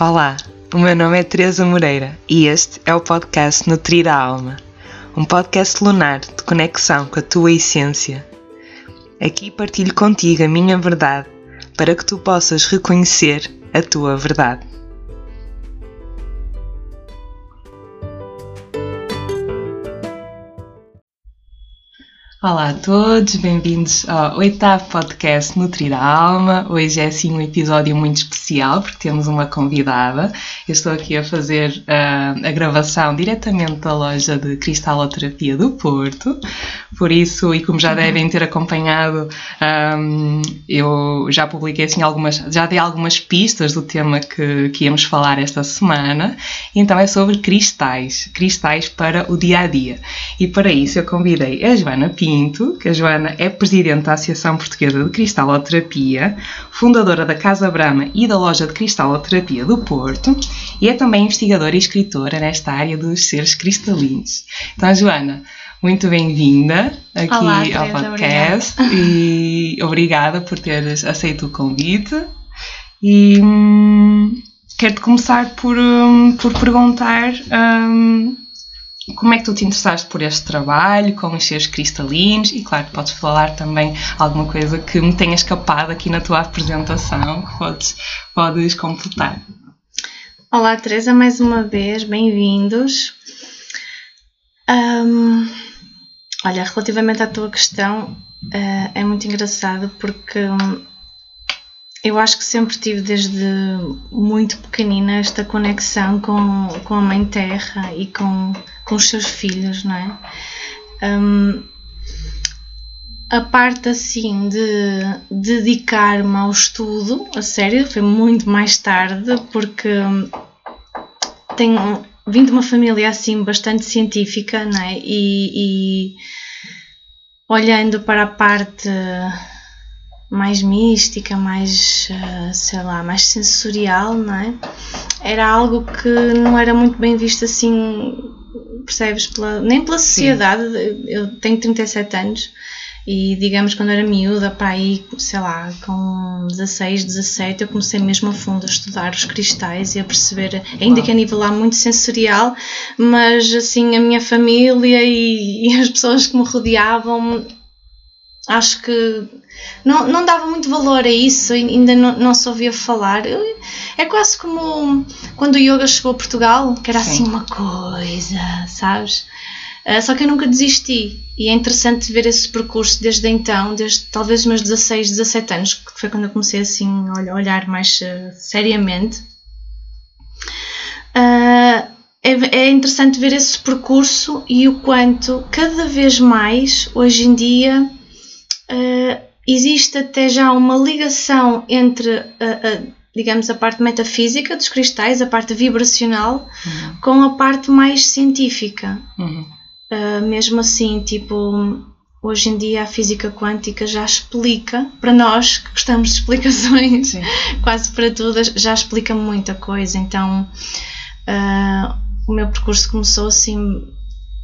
Olá, o meu nome é Teresa Moreira e este é o podcast Nutrir a Alma, um podcast lunar de conexão com a tua essência. Aqui partilho contigo a minha verdade para que tu possas reconhecer a tua verdade. Olá a todos, bem-vindos ao oitavo podcast Nutrir a Alma. Hoje é assim um episódio muito especial porque temos uma convidada. Eu estou aqui a fazer uh, a gravação diretamente da loja de cristaloterapia do Porto. Por isso, e como já devem ter acompanhado, um, eu já publiquei assim algumas, já dei algumas pistas do tema que, que íamos falar esta semana. Então é sobre cristais, cristais para o dia a dia. E para isso eu convidei a Joana Pinto Pinto, que a Joana é presidente da Associação Portuguesa de Cristaloterapia, fundadora da Casa Brama e da loja de Cristaloterapia do Porto e é também investigadora e escritora nesta área dos seres cristalinos. Então, Joana, muito bem-vinda aqui Olá, ao podcast obrigada. e obrigada por teres aceito o convite. E hum, quero-te começar por, hum, por perguntar hum, como é que tu te interessaste por este trabalho, com os seus cristalinos e claro, podes falar também alguma coisa que me tenha escapado aqui na tua apresentação, que podes, podes completar. Olá Teresa, mais uma vez, bem-vindos. Um, olha, relativamente à tua questão, uh, é muito engraçado porque um, eu acho que sempre tive desde muito pequenina esta conexão com, com a Mãe Terra e com, com os seus filhos, não é? Um, a parte assim de dedicar-me ao estudo, a sério, foi muito mais tarde, porque tenho vim de uma família assim bastante científica, não é? E, e olhando para a parte mais mística, mais, eh, sei lá, mais sensorial, não é? Era algo que não era muito bem visto assim, percebes? Pela, nem pela sociedade. Sim. Eu tenho 37 anos e, digamos, quando era miúda, para aí, sei lá, com 16, 17, eu comecei mesmo a fundo a estudar os cristais e a perceber, ainda que a nível lá muito sensorial, mas assim, a minha família e, e as pessoas que me rodeavam acho que não, não dava muito valor a isso, ainda não, não se ouvia falar. É quase como quando o yoga chegou a Portugal, que era Sim. assim uma coisa, sabes? Uh, só que eu nunca desisti e é interessante ver esse percurso desde então, desde talvez os meus 16, 17 anos, que foi quando eu comecei assim a olhar mais uh, seriamente. Uh, é, é interessante ver esse percurso e o quanto cada vez mais hoje em dia existe até já uma ligação entre, a, a, digamos, a parte metafísica dos cristais, a parte vibracional, uhum. com a parte mais científica. Uhum. Uh, mesmo assim, tipo, hoje em dia a física quântica já explica, para nós que gostamos de explicações, Sim. quase para todas, já explica muita coisa. Então, uh, o meu percurso começou assim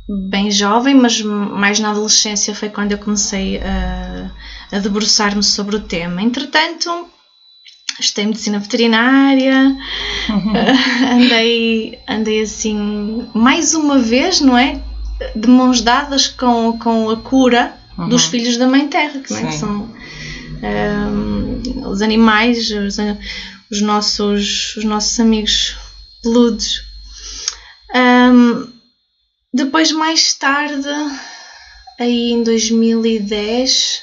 bem jovem, mas mais na adolescência foi quando eu comecei a, a debruçar-me sobre o tema. Entretanto, estudei medicina veterinária, uhum. andei, andei assim mais uma vez, não é? De mãos dadas com, com a cura uhum. dos filhos da Mãe Terra, que, é? que são um, os animais, os, os, nossos, os nossos amigos peludos. Um, depois, mais tarde, aí em 2010,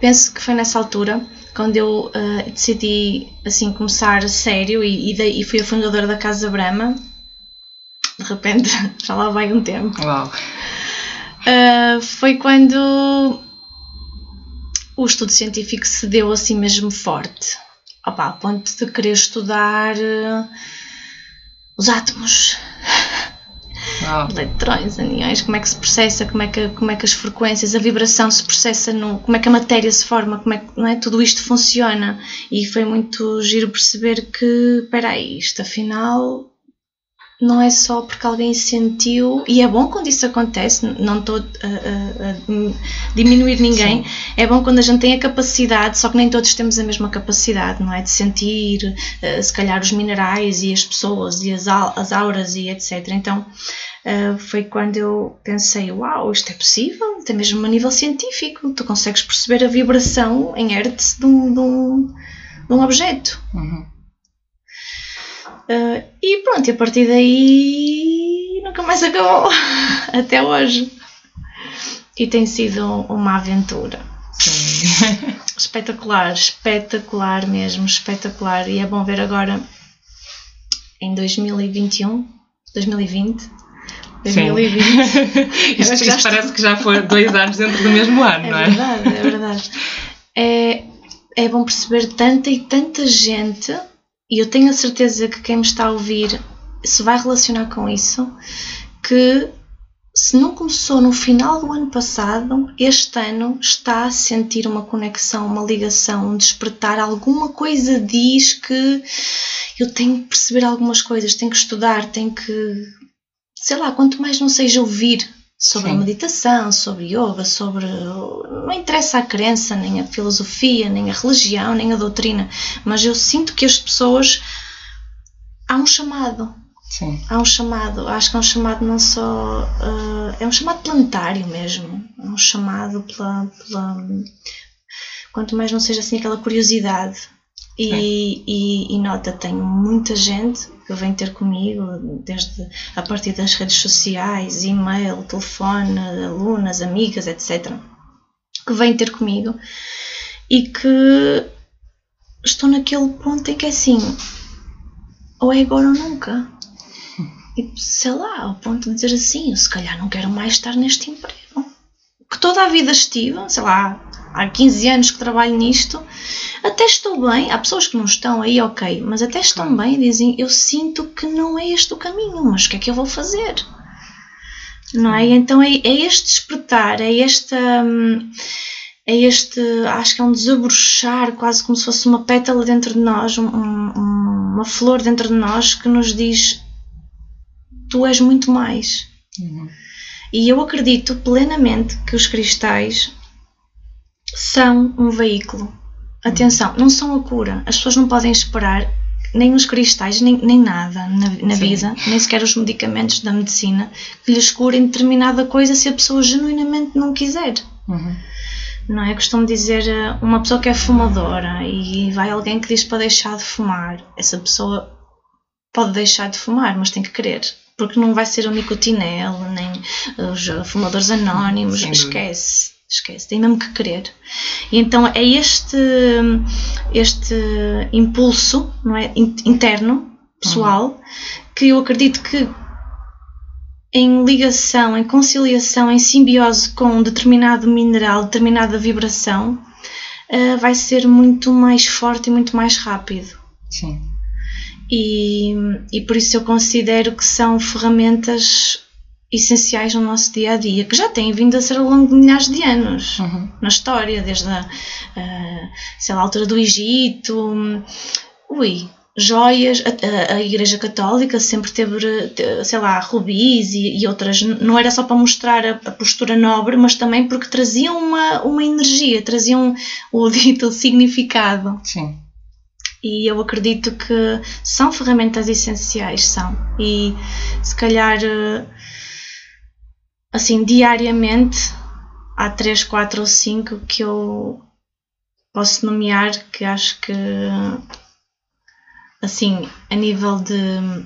penso que foi nessa altura, quando eu uh, decidi assim começar a sério e, e, e, fui a fundadora da Casa Brama. De repente, já lá vai um tempo. Uau. Uh, foi quando o estudo científico se deu assim mesmo forte. Opa, a ponto de querer estudar uh, os átomos, ah. eletrões, aniões, como é que se processa, como é que, como é que as frequências, a vibração se processa, no, como é que a matéria se forma, como é que não é? tudo isto funciona. E foi muito giro perceber que, espera aí, isto afinal não é só porque alguém sentiu, e é bom quando isso acontece, não estou a, a, a diminuir ninguém, Sim. é bom quando a gente tem a capacidade, só que nem todos temos a mesma capacidade, não é? De sentir, uh, se calhar, os minerais e as pessoas e as, as auras e etc. Então, uh, foi quando eu pensei: uau, isto é possível, até mesmo a nível científico, tu consegues perceber a vibração em hertz de um, de um, de um objeto. Uhum. Uh, e pronto, e a partir daí nunca mais acabou, até hoje. E tem sido uma aventura. Sim. espetacular, espetacular mesmo, espetacular. E é bom ver agora em 2021, 2020. 2020. isto, isto parece que já foi dois anos dentro do mesmo ano, é não é? Verdade, é verdade, é É bom perceber tanta e tanta gente e eu tenho a certeza que quem me está a ouvir se vai relacionar com isso, que se não começou no final do ano passado, este ano está a sentir uma conexão, uma ligação, um despertar. Alguma coisa diz que eu tenho que perceber algumas coisas, tenho que estudar, tenho que. Sei lá, quanto mais não seja ouvir sobre Sim. a meditação, sobre yoga, sobre. Não interessa a crença, nem a filosofia, nem a religião, nem a doutrina, mas eu sinto que as pessoas. Há um chamado. Sim. Há um chamado, acho que é um chamado não só. Uh, é um chamado planetário mesmo. É um chamado pela, pela. Quanto mais não seja assim aquela curiosidade. E, e, e, nota, tenho muita gente que vem ter comigo, desde a partir das redes sociais, e-mail, telefone, alunas, amigas, etc., que vêm ter comigo e que estou naquele ponto em que é assim, ou é agora ou nunca. E sei lá, ao ponto de dizer assim, eu se calhar não quero mais estar neste emprego. Que toda a vida estive, sei lá, há 15 anos que trabalho nisto, até estou bem. Há pessoas que não estão aí, ok, mas até estão bem e dizem: Eu sinto que não é este o caminho, mas o que é que eu vou fazer? Não é? Então é, é este despertar, é esta. Hum, é este, acho que é um desabrochar, quase como se fosse uma pétala dentro de nós, um, um, uma flor dentro de nós que nos diz: Tu és muito mais. Uhum. E eu acredito plenamente que os cristais são um veículo. Atenção, não são a cura. As pessoas não podem esperar nem os cristais, nem, nem nada na, na vida, nem sequer os medicamentos da medicina, que lhes curem determinada coisa se a pessoa genuinamente não quiser. Uhum. Não é? Costumo dizer, eh, uma pessoa que é fumadora e vai alguém que diz para deixar de fumar, essa pessoa pode deixar de fumar, mas tem que querer. Porque não vai ser o nicotinel, nem os fumadores anónimos, esquece esquece, tem mesmo que querer. E então é este, este impulso não é, interno, pessoal, uhum. que eu acredito que em ligação, em conciliação, em simbiose com um determinado mineral, determinada vibração, uh, vai ser muito mais forte e muito mais rápido. Sim. E, e por isso eu considero que são ferramentas essenciais no nosso dia a dia, que já têm vindo a ser ao longo de milhares de anos uhum. na história, desde a, uh, sei lá, a altura do Egito. Um, ui, joias, a, a, Igreja Católica sempre teve, sei lá, rubis e, e outras, não era só para mostrar a, a, postura nobre, mas também porque traziam uma, uma energia, traziam o dito significado. Sim. E eu acredito que são ferramentas essenciais, são. E se calhar uh, assim, diariamente, há 3, 4 ou 5 que eu posso nomear que acho que, assim, a nível de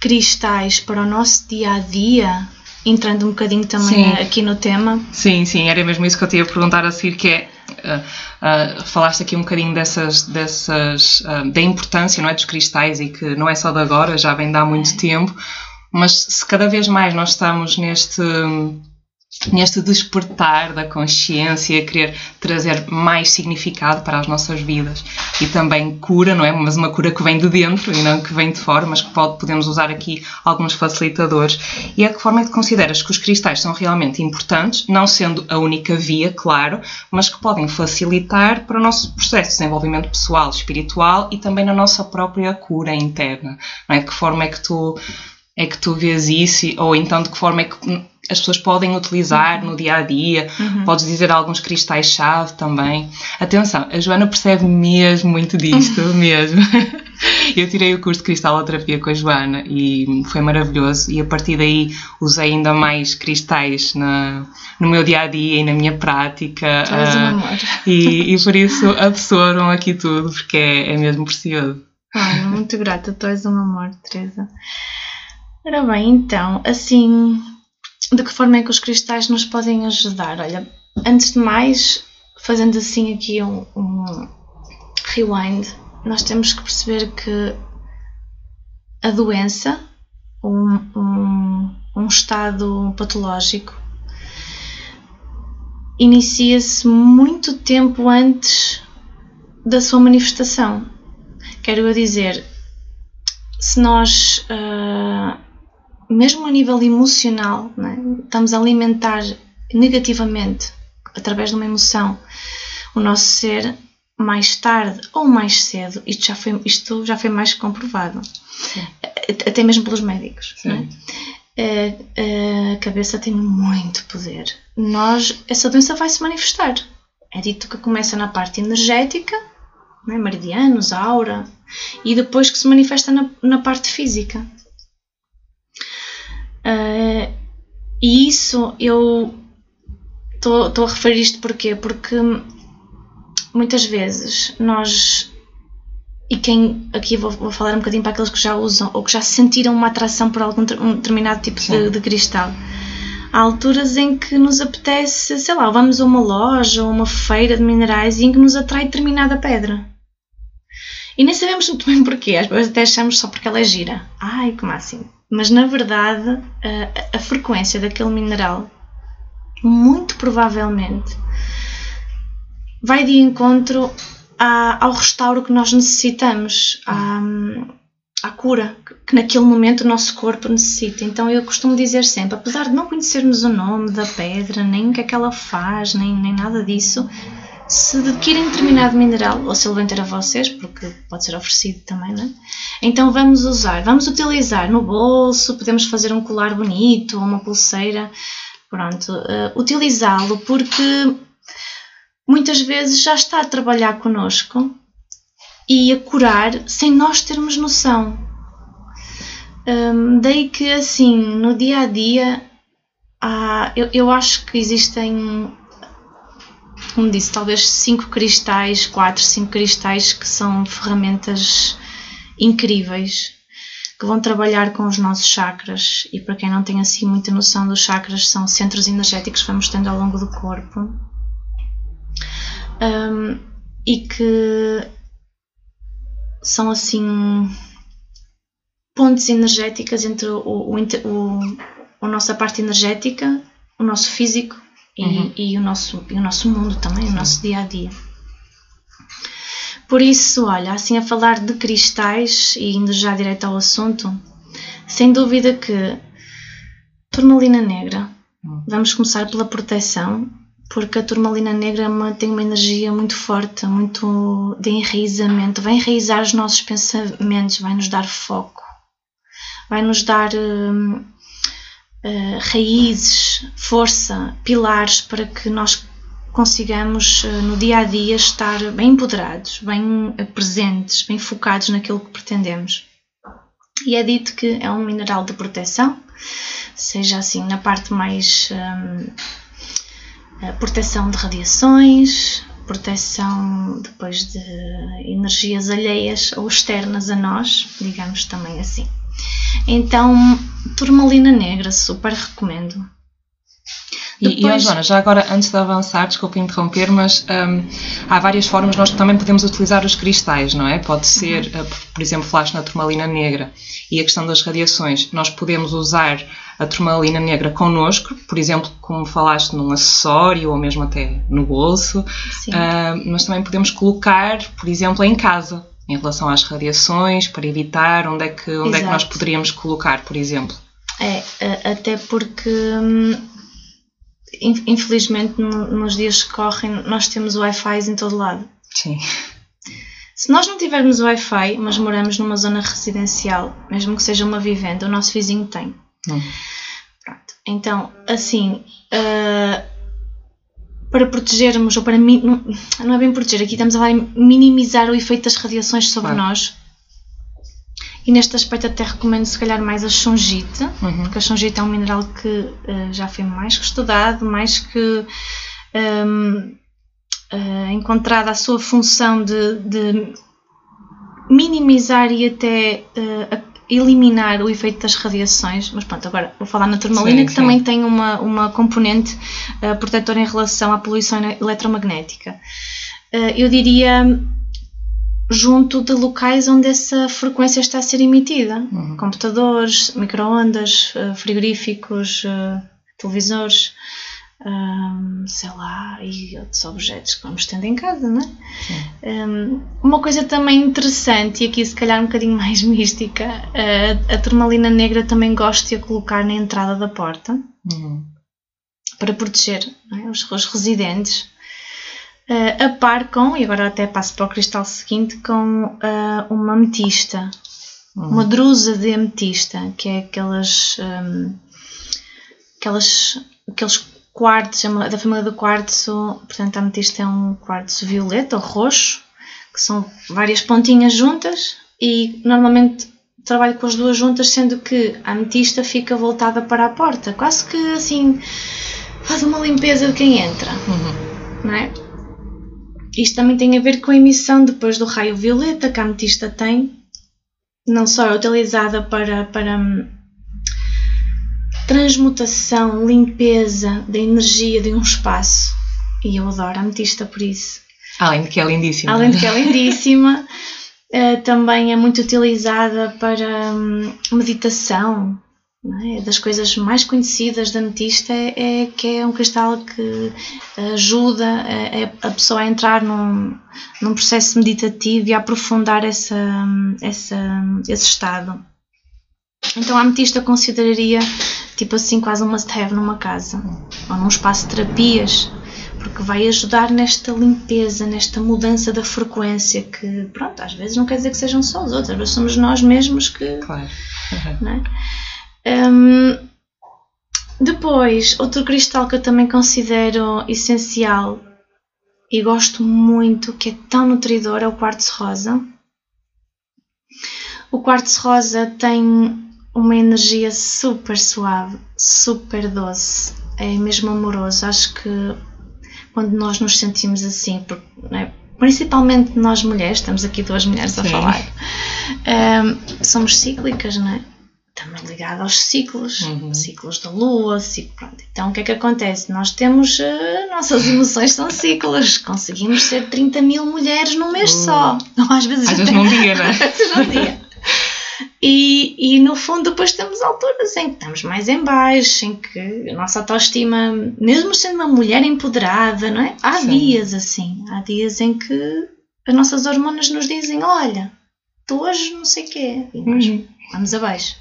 cristais para o nosso dia a dia, entrando um bocadinho também sim. aqui no tema. Sim, sim, era mesmo isso que eu te ia perguntar a seguir, que é. Uh, uh, falaste aqui um bocadinho dessas, dessas uh, da importância não é, dos cristais e que não é só de agora, já vem de há muito é. tempo mas se cada vez mais nós estamos neste neste despertar da consciência, querer trazer mais significado para as nossas vidas e também cura, não é? Mas uma cura que vem de dentro e não que vem de fora, mas que pode, podemos usar aqui alguns facilitadores. E a que forma é que consideras que os cristais são realmente importantes, não sendo a única via, claro, mas que podem facilitar para o nosso processo de desenvolvimento pessoal, espiritual e também na nossa própria cura interna, não é? Que forma é que tu é que tu vês isso ou então de que forma é que as pessoas podem utilizar no dia a dia. Uhum. Podes dizer alguns cristais-chave também. Atenção, a Joana percebe mesmo muito disto, mesmo. Eu tirei o curso de cristaloterapia com a Joana e foi maravilhoso. E a partir daí usei ainda mais cristais na, no meu dia a dia e na minha prática. Uh, e, e por isso absorvam aqui tudo, porque é, é mesmo precioso. Muito grata, tu és um amor, Teresa. Ora bem, então, assim, de que forma é que os cristais nos podem ajudar? Olha, antes de mais, fazendo assim aqui um, um rewind, nós temos que perceber que a doença, um, um, um estado patológico, inicia-se muito tempo antes da sua manifestação. Quero eu dizer, se nós uh, mesmo a nível emocional, é? estamos a alimentar negativamente, através de uma emoção, o nosso ser, mais tarde ou mais cedo, isto já foi, isto já foi mais comprovado, Sim. até mesmo pelos médicos. É? A, a cabeça tem muito poder. Nós, essa doença vai se manifestar. É dito que começa na parte energética, é? meridianos, aura, e depois que se manifesta na, na parte física. Uh, e isso eu estou a referir isto porquê? Porque muitas vezes nós, e quem aqui vou, vou, falar um bocadinho para aqueles que já usam ou que já sentiram uma atração por algum um determinado tipo de, de, cristal. Há alturas em que nos apetece, sei lá, vamos a uma loja ou uma feira de minerais e em que nos atrai determinada pedra. E nem sabemos muito bem porquê, às vezes até achamos só porque ela é gira. Ai, que máximo! Mas na verdade a, a frequência daquele mineral muito provavelmente vai de encontro ao restauro que nós necessitamos, à, à cura que naquele momento o nosso corpo necessita. Então eu costumo dizer sempre, apesar de não conhecermos o nome da pedra, nem o que é que ela faz, nem, nem nada disso, se adquirem determinado mineral, ou se ele vem ter a vocês, porque pode ser oferecido também, não é? Então vamos usar, vamos utilizar no bolso, podemos fazer um colar bonito ou uma pulseira, pronto, uh, utilizá-lo porque muitas vezes já está a trabalhar connosco e a curar sem nós termos noção. Um, daí que assim, no dia a dia, há, eu, eu acho que existem como disse, talvez 5 cristais, 4, 5 cristais que são ferramentas incríveis que vão trabalhar com os nossos chakras. E para quem não tem assim muita noção dos chakras são centros energéticos que vamos tendo ao longo do corpo. Um, e que são assim pontes energéticas entre o, o, o, a nossa parte energética, o nosso físico e, uhum. e, o, nosso, e o nosso mundo também, Sim. o nosso dia a dia. Por isso, olha, assim a falar de cristais e indo já direto ao assunto, sem dúvida que turmalina negra. Uhum. Vamos começar pela proteção, porque a turmalina negra é tem uma energia muito forte, muito de enraizamento, vai enraizar os nossos pensamentos, vai nos dar foco, vai nos dar hum, uh, raízes, força, pilares para que nós consigamos uh, no dia a dia estar bem empoderados, bem uh, presentes, bem focados naquilo que pretendemos. E é dito que é um mineral de proteção, seja assim na parte mais um, proteção de radiações, proteção depois de energias alheias ou externas a nós, digamos também assim. Então, turmalina negra, super recomendo. E, Depois... e Joana, já agora, antes de avançar, desculpa interromper, mas um, há várias formas, nós também podemos utilizar os cristais, não é? Pode ser, uhum. uh, por exemplo, flash na turmalina negra e a questão das radiações. Nós podemos usar a turmalina negra connosco, por exemplo, como falaste, num acessório ou mesmo até no bolso, uh, mas também podemos colocar, por exemplo, em casa, em relação às radiações, para evitar onde é que, onde é que nós poderíamos colocar, por exemplo. É, até porque hum, infelizmente nos dias que correm nós temos Wi-Fi em todo lado. Sim. Se nós não tivermos Wi-Fi, mas moramos numa zona residencial, mesmo que seja uma vivenda, o nosso vizinho tem. Hum. Pronto. Então, assim, uh, para protegermos, ou para não, não é bem proteger, aqui estamos a minimizar o efeito das radiações sobre claro. nós. E neste aspecto até recomendo se calhar mais a chongite, uhum. porque a chongite é um mineral que uh, já foi mais que estudado, mais que um, uh, encontrada a sua função de, de minimizar e até uh, eliminar o efeito das radiações, mas pronto, agora vou falar na turmalina sim, que sim. também tem uma, uma componente uh, protetora em relação à poluição eletromagnética. Uh, eu diria junto de locais onde essa frequência está a ser emitida, uhum. computadores, microondas, uh, frigoríficos, televisores um, sei lá, e outros objetos que vamos tendo em casa, não é? Um, uma coisa também interessante, e aqui se calhar um bocadinho mais mística, uh, a turmalina negra também gosto de a colocar na entrada da porta uhum. para proteger é? os, os, residentes. Uh, a par com, e agora até passo para o cristal seguinte, com uh, uma ametista, uhum. uma drusa de ametista, que é aquelas. Um, aquelas aqueles quartzo, da família do quartzo, portanto a ametista é um quartzo violeta ou roxo, que são várias pontinhas juntas e normalmente trabalho com as duas juntas, sendo que a ametista fica voltada para a porta, quase que assim faz uma limpeza de quem entra, uhum. não é? Isto também tem a ver com a emissão depois do raio violeta que a ametista tem, não só é utilizada para, para transmutação, limpeza da energia de um espaço. E eu adoro a ametista por isso. Além de que é lindíssima. Além de que é lindíssima, eh, também é muito utilizada para hum, meditação. É? Das coisas mais conhecidas da ametista é, é, que é um cristal que ajuda a, a pessoa a entrar num, num processo meditativo e a aprofundar essa, hum, essa, esse estado. Então a ametista consideraria tipo assim quase um must-have numa casa ou num espaço de terapias porque vai ajudar nesta limpeza, nesta mudança da frequência que, pronto, às vezes não quer dizer que sejam só os outros, às vezes somos nós mesmos que... Claro. É? Um, depois, outro cristal que eu também considero essencial e gosto muito, que é tão nutridor, é o quartzo rosa. O quartzo rosa tem uma energia super suave, super doce, é mesmo amoroso. Acho que quando nós nos sentimos assim, porque, é? principalmente nós mulheres, estamos aqui duas mulheres Sim. a falar, um, somos cíclicas, não é? Também ligado aos ciclos, uhum. ciclos da lua, ciclo, pronto. Então o que é que acontece? Nós temos, uh, nossas emoções são ciclos, conseguimos ser 30 mil mulheres num mês uh. só, ou às vezes, às vezes num dia, não é? às vezes num dia. E, e no fundo depois temos alturas em que estamos mais em baixo, em que a nossa autoestima, mesmo sendo uma mulher empoderada, não é? Há Sim. dias assim, há dias em que as nossas hormonas nos dizem, olha, tu hoje não sei o quê, e nós uhum. vamos abaixo.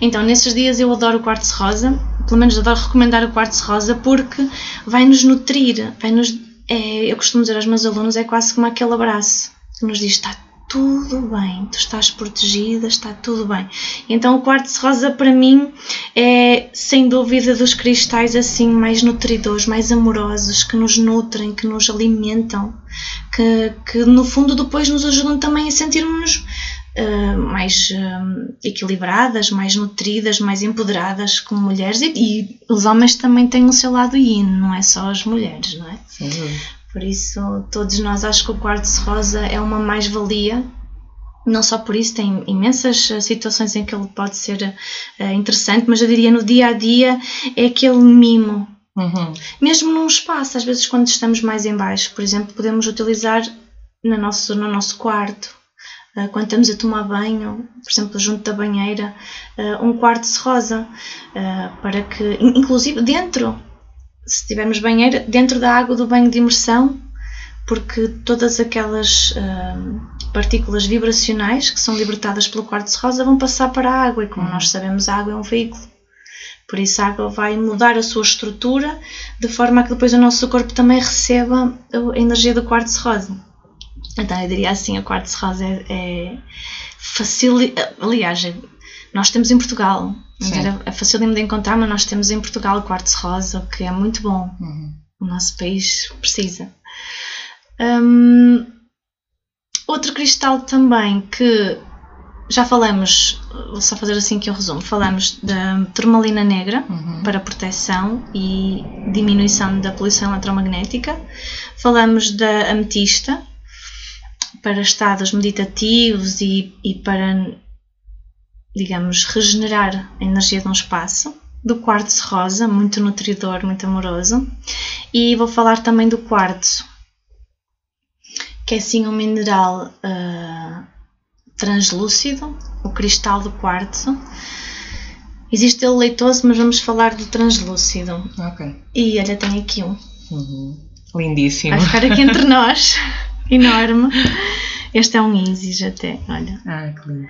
Então, nesses dias eu adoro o quartzo rosa, pelo menos adoro recomendar o quartzo rosa porque vai-nos nutrir, vai-nos, é, eu costumo dizer aos meus alunos, é quase como aquele abraço que nos diz, está tudo bem, tu estás protegida, está tudo bem. Então o quartzo rosa para mim é sem dúvida dos cristais assim mais nutridores, mais amorosos, que nos nutrem, que nos alimentam, que, que no fundo depois nos ajudam também a sentirmos Uh, mais uh, equilibradas, mais nutridas, mais empoderadas como mulheres e, e, os homens também têm o seu lado yin, não é só as mulheres, não é? Sim. Por isso, todos nós acho que o quartzo rosa é uma mais-valia. Não só por isso, tem imensas eh, situações em que ele pode ser uh, interessante, mas eu diria no dia a dia é aquele mimo. Uhum. Mesmo num espaço, às vezes quando estamos mais em baixo, por exemplo, podemos utilizar no nosso, no nosso quarto, uh, quando estamos a tomar banho, por exemplo, junto da banheira, uh, um quartzo rosa, para que, inclusive dentro, se tivermos banheira, dentro da água do banho de imersão, porque todas aquelas partículas vibracionais que são libertadas pelo quartzo rosa vão passar para a água e como nós sabemos a água é um veículo. Por isso a água vai mudar a sua estrutura de forma a que depois o nosso corpo também receba a energia do quartzo rosa. Então eu diria assim, a quartzo rosa é, é fácil, aliás, é, nós temos em Portugal, é fácil de encontrar, mas nós temos em Portugal quartzo rosa, o que é muito bom. Uhum. O nosso país precisa. Um, outro cristal também que já falamos, vou só fazer assim que eu resumo, falamos da turmalina negra uhum. para proteção e diminuição da poluição eletromagnética, falamos da ametista para estados meditativos e, e para, digamos, regenerar a energia de um espaço, do quartzo rosa, muito nutridor, muito amoroso, e vou falar também do quartzo, que é sim um mineral uh, translúcido, o cristal do quartzo. Existe ele leitoso, mas vamos falar do translúcido. Ok. E olha, tem aqui um. Uhum. Lindíssimo. Vai ficar aqui entre nós. Enorme. Este é um Isis até, olha. Ah, que lindo.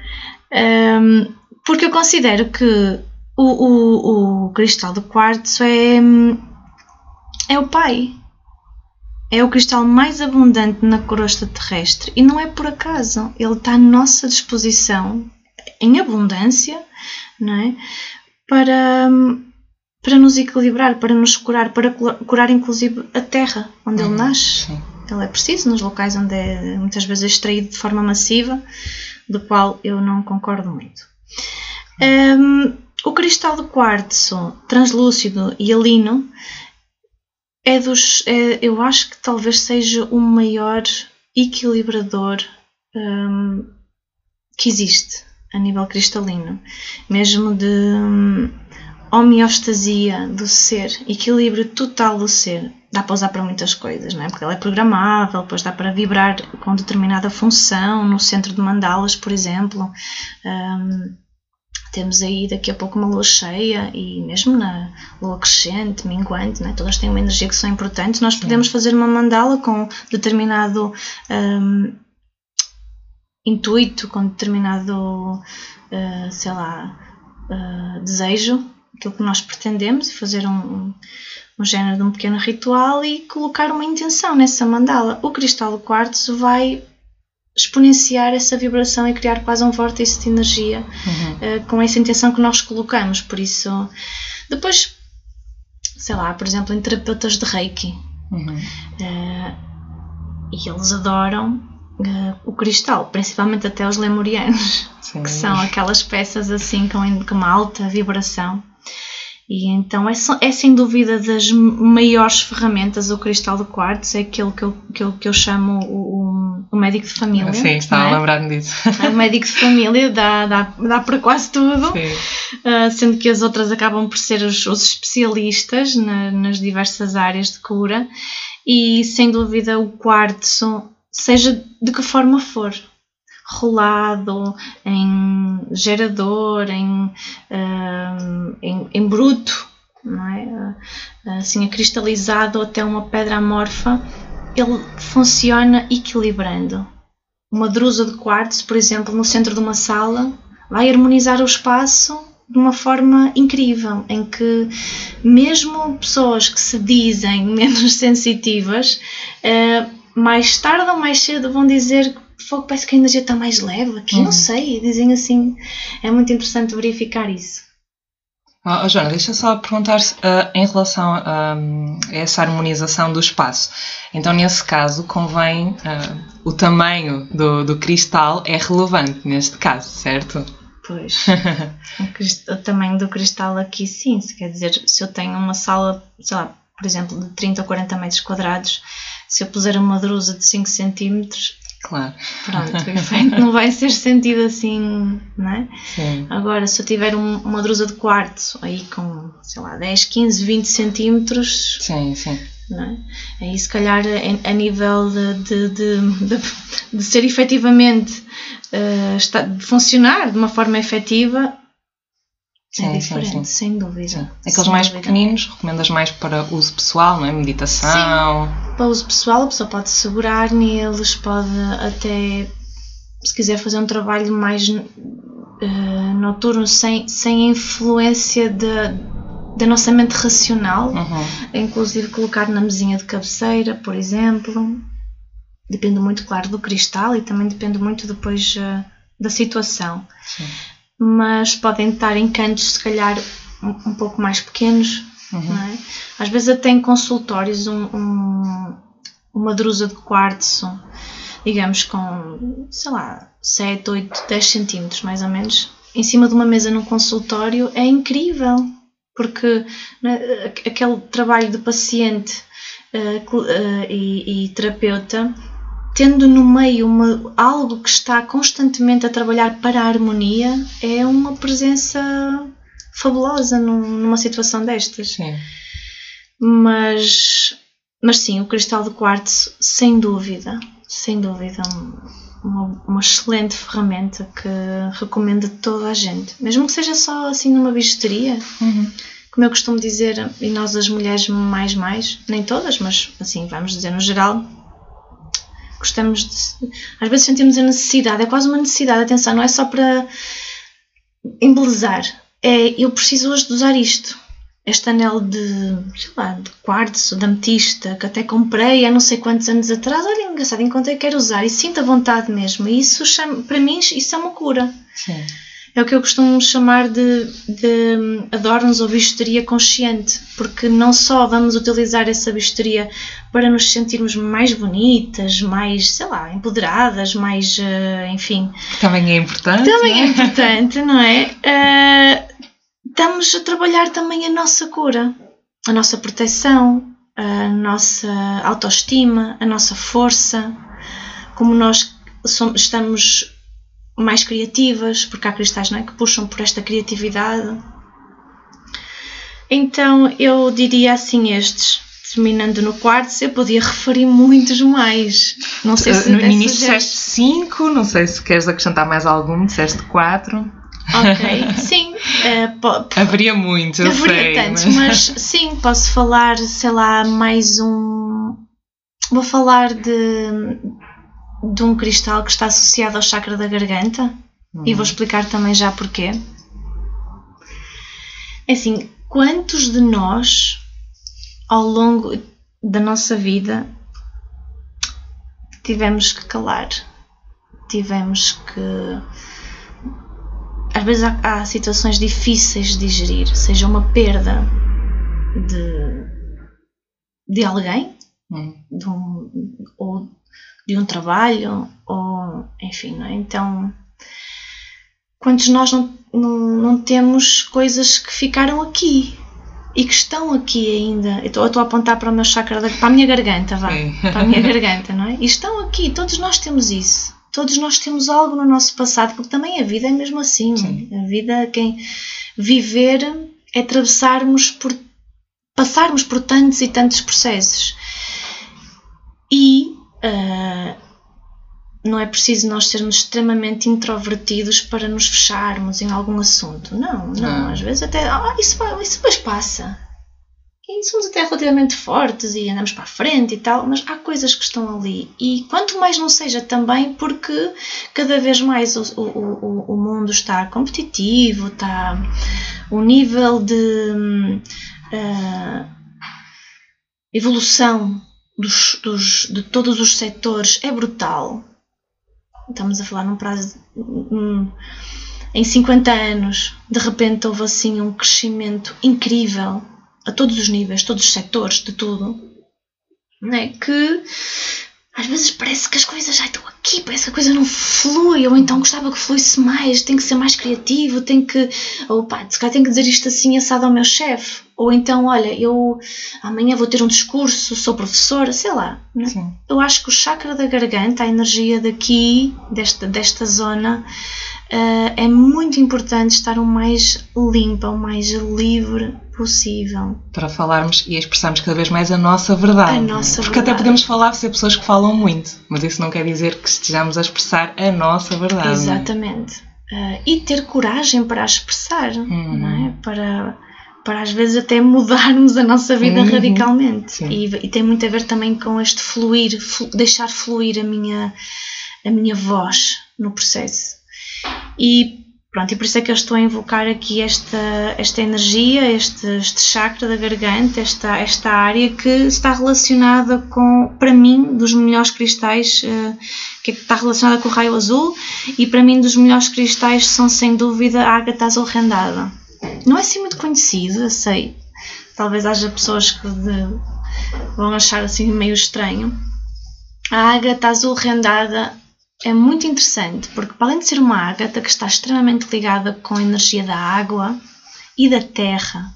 Um, porque eu considero que o, o, o cristal do quartzo é, é o pai é o cristal mais abundante na crosta terrestre e não é por acaso. Ele está à nossa disposição em abundância, não é? Para, para nos equilibrar, para nos curar, para curar inclusive a terra onde ele uhum. nasce. Sim. Ele é preciso nos locais onde é muitas vezes extraído de forma massiva, do qual eu não concordo muito. Um, o cristal de quartzo translúcido e alino é dos. É, eu acho que talvez seja o maior equilibrador um, que existe a nível cristalino, mesmo de um, homeostasia do ser, equilíbrio total do ser. Dá para usar para muitas coisas, não é? Porque ela é programável, depois dá para vibrar com determinada função, no centro de mandalas, por exemplo. Um, temos aí daqui a pouco uma lua cheia e mesmo na lua crescente, minguante, né? todas têm uma energia que são importantes. Nós podemos fazer uma mandala com determinado um, intuito, com determinado, uh, sei lá, uh, desejo, aquilo que nós pretendemos, e fazer um, um género de um pequeno ritual e colocar uma intenção nessa mandala. O cristal do quartzo vai exponenciar essa vibração e criar quase um vórtice de energia uhum. uh, com essa intenção que nós colocamos. Por isso, depois, sei lá, por exemplo, em terapeutas de Reiki, uhum. uh, e eles adoram uh, o cristal, principalmente até os lemurianos, Sim. que são aquelas peças assim com, com uma alta vibração. E então é, é sem dúvida das maiores ferramentas o cristal de quartzo, é aquele que eu, que eu, que eu chamo o, o médico de família. Sim, estava é? a lembrar-me disso. É, o médico de família dá, dá, dá para quase tudo, uh, sendo que as outras acabam por ser os, os especialistas na, nas diversas áreas de cura. E sem dúvida o quartzo, seja de que forma for, rolado, em gerador, em, uh, em, em, bruto, não é? assim, cristalizado até uma pedra amorfa, ele funciona equilibrando. Uma drusa de quartzo, por exemplo, no centro de uma sala, vai harmonizar o espaço de uma forma incrível, em que mesmo pessoas que se dizem menos sensitivas, uh, mais tarde ou mais cedo vão dizer fogo parece que a energia está mais leve aqui, uhum. não sei, dizem assim, é muito interessante verificar isso. Oh, Joana, deixa só perguntar uh, em relação uh, a essa harmonização do espaço. Então, nesse caso, convém uh, o tamanho do, do cristal é relevante neste caso, certo? Pois, o, cristal, o, tamanho do cristal aqui sim, se quer dizer, se eu tenho uma sala, sei lá, por exemplo, de 30 ou 40 metros quadrados, se eu puser uma drusa de 5 centímetros, Claro. Pronto, o efeito não vai ser sentido assim, não é? Sim. Agora, se eu tiver um, uma drusa de quartzo aí com, sei lá, 10, 15, 20 centímetros, sim, sim. Não é? Aí, se calhar, a nível de, de, de, de, de ser efetivamente uh, está, de funcionar de uma forma efetiva, Sim, é sim, diferente, sim. sem dúvida. Sim. Aqueles Sem mais dúvida. pequeninos, recomendas mais para uso pessoal, não é? Meditação. Para uso pessoal, a pessoa pode segurar neles, pode até, se quiser fazer um trabalho mais eh, noturno, sem, sem a influência da, da nossa mente racional, Uhum. inclusive colocar na mesinha de cabeceira, por exemplo. Depende muito, claro, do cristal e também depende muito depois eh, da situação. Sim. Mas podem estar em cantos, se calhar, um, um pouco mais pequenos, Uhum. é? Às vezes até em consultórios um, um- uma drusa de quartzo, digamos com, sei lá, 7, 8, 10 centímetros mais ou menos, em cima de uma mesa num consultório é incrível, porque aqu- aquele trabalho de paciente cl- eh, e, e terapeuta, tendo no meio uma- algo que está constantemente a trabalhar para a harmonia, é uma presença fabulosa num- numa situação destas. Sim. Mas, mas sim, o cristal de quartzo, sem dúvida, sem dúvida, um- uma, uma excelente ferramenta que recomendo a toda a gente. Mesmo que seja só assim numa bijuteria, Uhum. como eu costumo dizer, e nós as mulheres mais mais, nem todas, mas assim, vamos dizer no geral, gostamos de. Às vezes sentimos a necessidade, é quase uma necessidade, atenção, não é só para embelezar, é eu preciso hoje de usar isto. Este anel de, sei lá, de quartzo, de ametista, que até comprei há não sei quantos anos atrás. Olha, engraçado, encontrei, quero usar e sinto a vontade mesmo. E isso, chama, para mim, isso é uma cura. Sim. É o que eu costumo chamar de, de adornos ou bijuteria consciente, porque não só vamos utilizar essa bijuteria para nos sentirmos mais bonitas, mais, sei lá, empoderadas, mais, eh, enfim, Que também é importante. também não é importante, não é? Eh, estamos a trabalhar também a nossa cura, a nossa proteção, a nossa autoestima, a nossa força, como nós somos, estamos mais criativas, porque há cristais é, que puxam por esta criatividade. Então eu diria assim estes, terminando no quarto, eu podia referir muitos mais. Não sei se Uh, no início disseste 5, não sei se queres acrescentar mais algum, disseste 4. Ok, sim. eh, po- Haveria muitos, eu haveria sei. tantos, mas- mas sim, posso falar, sei lá, mais um. Vou falar de, de um cristal que está associado ao chakra da garganta e Uhum. vou explicar também já porquê. É assim, quantos de nós, ao longo da nossa vida, tivemos que calar? Tivemos que. Às vezes há, há situações difíceis de digerir, seja uma perda de, de alguém, Uhum. de um, ou de um trabalho, ou enfim, não é? Então, quantos nós não, não, não temos coisas que ficaram aqui e que estão aqui ainda? Eu estou eu estou a apontar para o meu chakra, da- para a minha garganta, vá, Sim. para a minha garganta, não é? E estão aqui, todos nós temos isso. Todos nós temos algo no nosso passado, porque também a vida é mesmo assim. Sim. A vida, quem viver é atravessarmos por passarmos por tantos e tantos processos. E ah, não é preciso nós sermos extremamente introvertidos para nos fecharmos em algum assunto. Não, não. Não. Às vezes até. Ah, isso, isso depois passa. E somos até relativamente fortes e andamos para a frente e tal, mas há coisas que estão ali. E quanto mais não seja também porque cada vez mais o, o, o, mundo está competitivo, está. O nível de. ah, evolução dos, dos- de todos os setores é brutal. Estamos a falar num prazo. em 50 anos, de repente houve assim um crescimento incrível a todos os níveis, todos os setores, de tudo. É? Que às vezes parece que as coisas já estão aqui, parece que a coisa não flui, ou então gostava que fluísse mais, tem que ser mais criativo, tem que. Ou pá, se calhar tenho que dizer isto assim assado ao meu chefe. Ou então, olha, eu amanhã vou ter um discurso, sou professora, sei lá. é? Sim. Eu acho que o chakra da garganta, a energia daqui, desta, desta zona, eh, é muito importante estar o mais limpa, o mais livre possível. Para falarmos e expressarmos cada vez mais a nossa verdade. A nossa Porque verdade. até podemos falar ser pessoas que falam muito, mas isso não quer dizer que estejamos a expressar a nossa verdade. Exatamente. Uh, e ter coragem para expressar, Uhum. não é? Para, para às vezes até mudarmos a nossa vida Uhum. radicalmente. E, e tem muito a ver também com este fluir, flu- deixar fluir a minha, a minha voz no processo. E pronto, e por isso é que eu estou a invocar aqui esta, esta energia, este, este chakra da garganta, esta, esta área que está relacionada com, para mim, dos melhores cristais, eh, que está relacionada com o raio azul, e para mim, dos melhores cristais são sem dúvida a ágata azul rendada. Não é assim muito conhecido, eu sei. Talvez haja pessoas que de- vão achar assim meio estranho. A ágata azul rendada é muito interessante porque, para além de ser uma ágata que está extremamente ligada com a energia da água e da terra,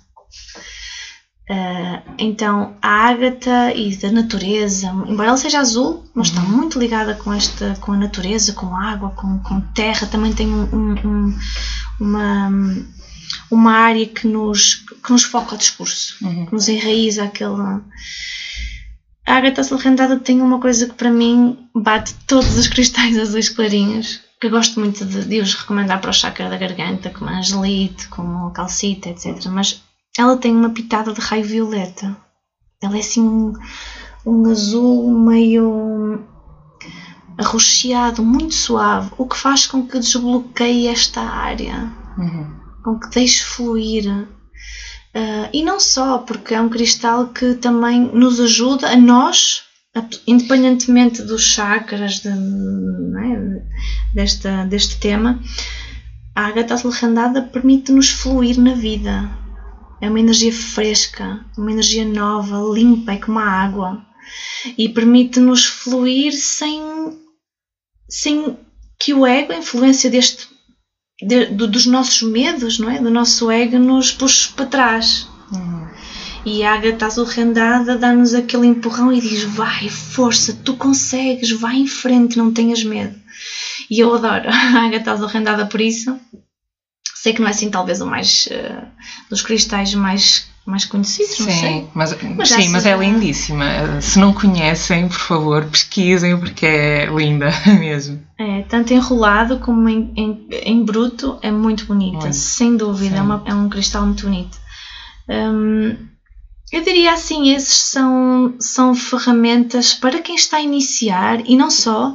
eh, então a ágata e da natureza, embora ela seja azul, mas está muito ligada com, esta, com a natureza, com a água, com, com terra, também tem um- um- um- uma, uma área que nos, que nos foca o discurso Uhum. que nos enraiza aquele. A ágata azul rendada tem uma coisa que para mim bate todos os cristais azuis clarinhos, que gosto muito de, de os recomendar para o chakra da garganta, como a angelite, como a calcita, etc. Mas ela tem uma pitada de raio violeta. Ela é assim um, um azul meio arroxeado, muito suave, o que faz com que desbloqueie esta área Uhum. Com que deixe fluir. Ah, e não só, porque é um cristal que também nos ajuda a nós, independentemente dos chakras, de, é, de- desta, deste tema, a ágata azul rendada permite-nos fluir na vida. É uma energia fresca, uma energia nova, limpa, é como a água. E permite-nos fluir sem, sem que o ego, a influência deste de- do- dos nossos medos, não é? Do nosso ego nos puxa para trás. Uhum. E a ágata azul rendada dá-nos aquele empurrão e diz: vai, força, tu consegues, vai em frente, não tenhas medo. E eu adoro a ágata azul rendada por isso. Sei que não é assim, talvez, o mais. eh, dos cristais mais, mais conhecidos, não sei. Sim, mas, Mas sim, mas é já- lindíssima. Se não conhecem, por favor, pesquisem porque é linda mesmo. É, tanto enrolado como em, em, em bruto, é muito bonita, Muito. sem dúvida, é, Sim. uma- é um cristal muito bonito. Hum, eu diria assim, esses são, são ferramentas para quem está a iniciar e não só.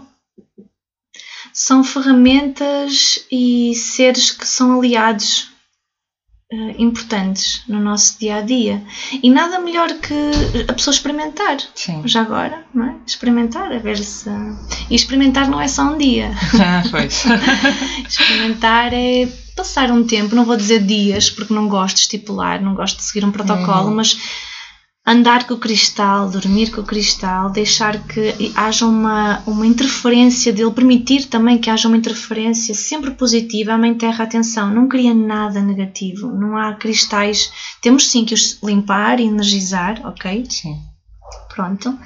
São ferramentas e seres que são aliados importantes no nosso dia a dia. E nada melhor que a pessoa experimentar Sim. já agora, não é? Experimentar, a ver se. E experimentar não é só um dia. Ah, pois. Experimentar é passar um tempo, não vou dizer dias, porque não gosto de estipular, não gosto de seguir um protocolo, Uhum. mas andar com o cristal, dormir com o cristal, deixar que haja uma, uma interferência dele, permitir também que haja uma interferência sempre positiva. A Mãe Terra, atenção, não cria nada negativo, não há cristais. Temos sim que os limpar e energizar, ok? Sim. pronto,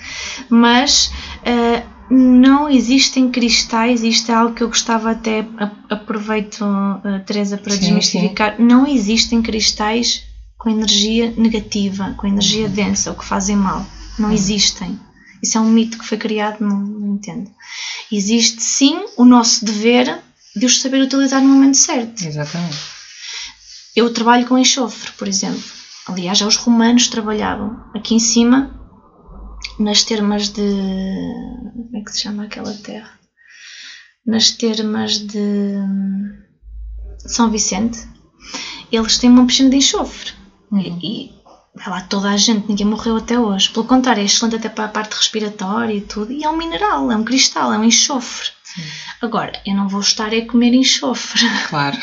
mas eh, não existem cristais, isto é algo que eu gostava até, aproveito, eh, Teresa, para Sim, desmistificar, não existem cristais com energia negativa, com energia densa, ou que fazem mal, não existem. Isso é um mito que foi criado, não, não entendo. Existe sim o nosso dever de os saber utilizar no momento certo. Exatamente. Eu trabalho com enxofre, por exemplo. Aliás, já os romanos trabalhavam. Aqui em cima, nas termas de. Como é que se chama aquela terra? Nas termas de São Vicente, eles têm uma piscina de enxofre. Uhum. E, e vai lá toda a gente, ninguém morreu até hoje. Pelo contrário, é excelente até para a parte respiratória e tudo. E é um mineral, é um cristal, é um enxofre. Sim. Agora, eu não vou estar a comer enxofre Claro.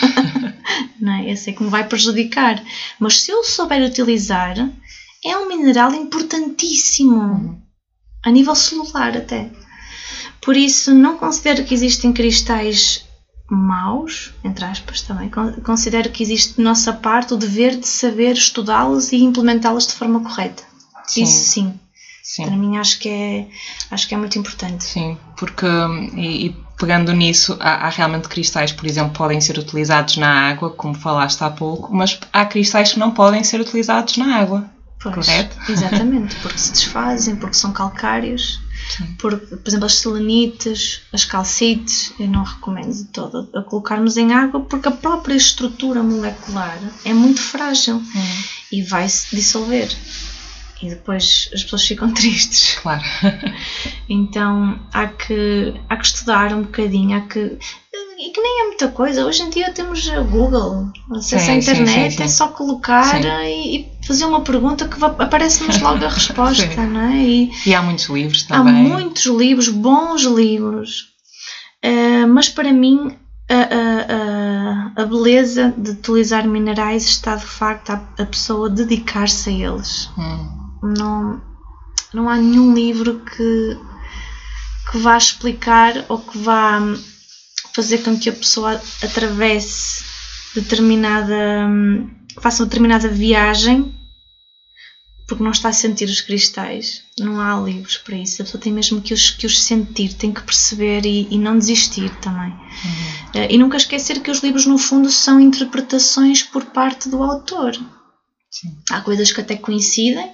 não é? Eu sei que me vai prejudicar, mas se eu souber utilizar, é um mineral importantíssimo, Uhum. a nível celular até. Por isso, não considero que existem cristais maus, entre aspas também, Con- considero que existe de nossa parte o dever de saber estudá-los e implementá-los de forma correta. Sim. Isso sim. Sim. Para mim acho que é acho que é muito importante. Sim, porque e, e pegando nisso, há, há, realmente cristais, por exemplo, podem ser utilizados na água, como falaste há pouco, mas há cristais que não podem ser utilizados na água. Pois, correto? Exatamente, porque se desfazem, porque são calcários. Por, por exemplo, as selenites, as calcites, eu não recomendo de todo a colocarmos em água porque a própria estrutura molecular é muito frágil hum. e vai se dissolver e depois as pessoas ficam tristes. Claro. então há que, há que estudar um bocadinho, há que. E que nem é muita coisa. Hoje em dia temos a Google, acesso sim, à internet, sim, sim, é só colocar e, fazer uma pergunta que aparece-nos logo a resposta, não é? E, e, há muitos livros também. Há muitos livros, bons livros. Uh, mas para mim a, a, a, beleza de utilizar minerais está de facto a, a pessoa dedicar-se a eles. Hum não, não há nenhum livro que, que vá explicar ou que vá fazer com que a pessoa atravesse determinada. faça uma determinada viagem porque não está a sentir os cristais. Não há livros para isso. A pessoa tem mesmo que os, que os sentir, tem que perceber e, e não desistir também. Uhum. Uh, e nunca esquecer que os livros, no fundo, são interpretações por parte do autor. Sim. Há coisas que até coincidem,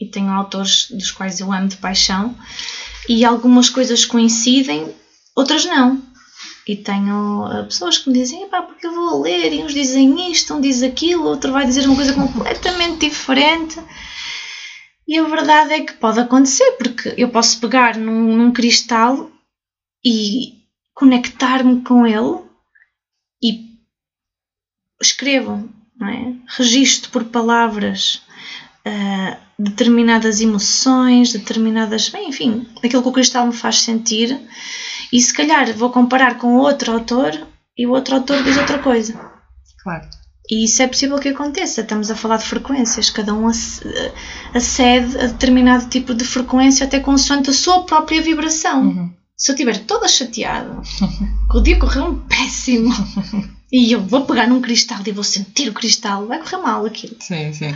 e tenho autores dos quais eu amo de paixão, e algumas coisas coincidem, outras não. E tenho uh, pessoas que me dizem, pá, porque eu vou ler, e uns dizem isto, um diz aquilo, outro vai dizer uma coisa completamente diferente. E a verdade é que pode acontecer, porque eu posso pegar num, num cristal e conectar-me com ele e escrevo, não é? registro por palavras uh, determinadas emoções, determinadas, bem, enfim, aquilo que o cristal me faz sentir, e se calhar vou comparar com outro autor e o outro autor diz outra coisa. Claro. E isso é possível que aconteça. Estamos a falar de frequências, cada um acede a determinado tipo de frequência, até consoante a sua própria vibração. Uhum. Se eu estiver toda chateada, que o dia correu um péssimo, e eu vou pegar num cristal e vou sentir o cristal, vai correr mal aquilo. Sim, sim